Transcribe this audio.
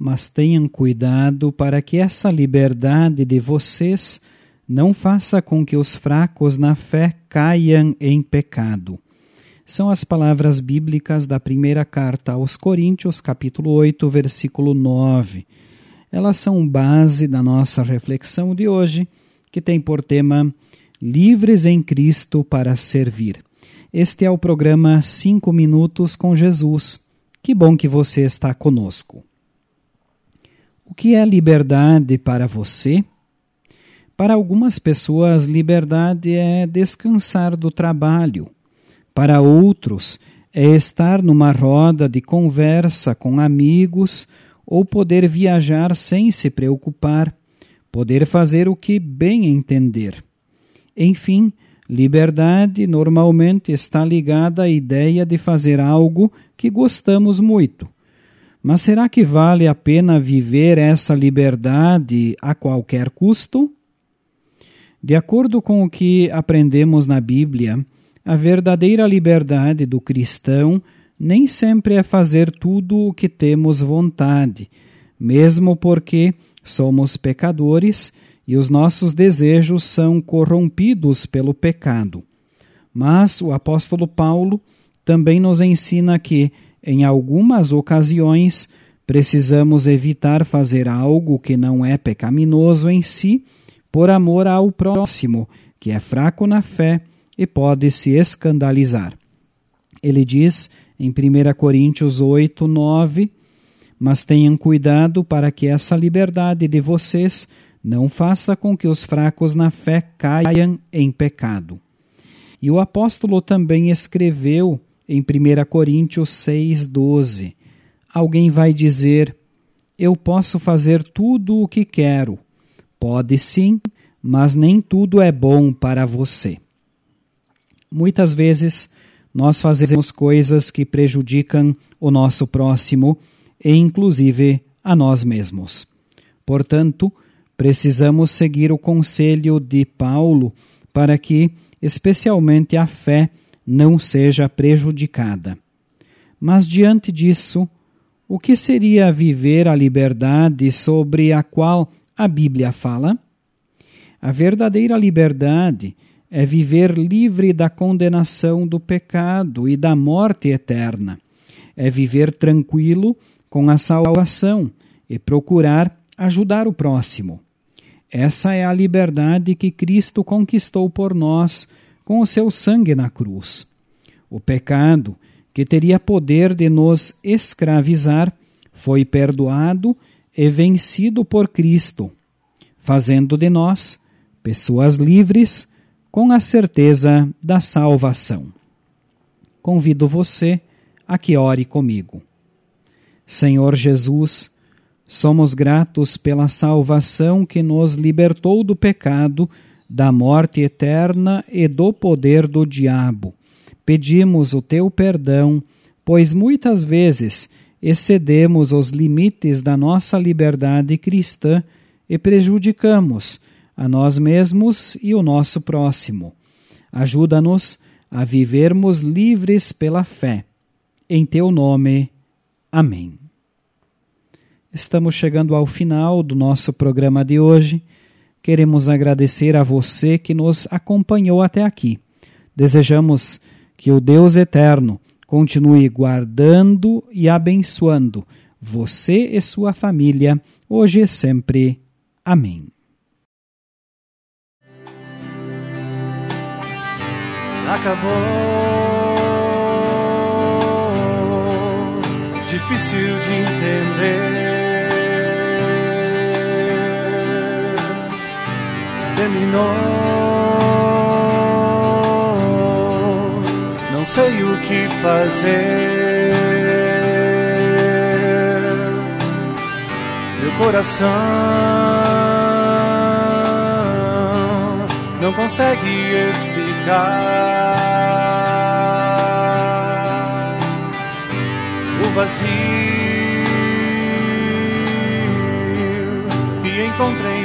mas tenham cuidado para que essa liberdade de vocês não faça com que os fracos na fé caiam em pecado. São as palavras bíblicas da primeira carta aos Coríntios, capítulo 8, versículo 9. Elas são base da nossa reflexão de hoje, que tem por tema Livres em Cristo para Servir. Este é o programa 5 Minutos com Jesus. Que bom que você está conosco. O que é liberdade para você? Para algumas pessoas, liberdade é descansar do trabalho. Para outros, é estar numa roda de conversa com amigos ou poder viajar sem se preocupar, poder fazer o que bem entender. Enfim, Liberdade normalmente está ligada à ideia de fazer algo que gostamos muito. Mas será que vale a pena viver essa liberdade a qualquer custo? De acordo com o que aprendemos na Bíblia, a verdadeira liberdade do cristão nem sempre é fazer tudo o que temos vontade, mesmo porque somos pecadores e os nossos desejos são corrompidos pelo pecado. Mas o apóstolo Paulo também nos ensina que, em algumas ocasiões, precisamos evitar fazer algo que não é pecaminoso em si, por amor ao próximo, que é fraco na fé e pode se escandalizar. Ele diz em 1 Coríntios 8, 9: Mas tenham cuidado para que essa liberdade de vocês não faça com que os fracos na fé caiam em pecado. E o apóstolo também escreveu em 1 Coríntios 6,12: Alguém vai dizer: Eu posso fazer tudo o que quero. Pode sim, mas nem tudo é bom para você. Muitas vezes nós fazemos coisas que prejudicam o nosso próximo e, inclusive, a nós mesmos. Portanto, Precisamos seguir o conselho de Paulo para que, especialmente, a fé não seja prejudicada. Mas diante disso, o que seria viver a liberdade sobre a qual a Bíblia fala? A verdadeira liberdade é viver livre da condenação do pecado e da morte eterna. É viver tranquilo com a salvação e procurar ajudar o próximo. Essa é a liberdade que Cristo conquistou por nós com o seu sangue na cruz. O pecado, que teria poder de nos escravizar, foi perdoado e vencido por Cristo, fazendo de nós pessoas livres com a certeza da salvação. Convido você a que ore comigo. Senhor Jesus, Somos gratos pela salvação que nos libertou do pecado, da morte eterna e do poder do diabo. Pedimos o teu perdão, pois muitas vezes excedemos os limites da nossa liberdade cristã e prejudicamos a nós mesmos e o nosso próximo. Ajuda-nos a vivermos livres pela fé. Em teu nome. Amém. Estamos chegando ao final do nosso programa de hoje. Queremos agradecer a você que nos acompanhou até aqui. Desejamos que o Deus eterno continue guardando e abençoando você e sua família, hoje e sempre. Amém. Acabou. Difícil de entender terminou. Não sei o que fazer. Meu coração não consegue explicar o vazio que encontrei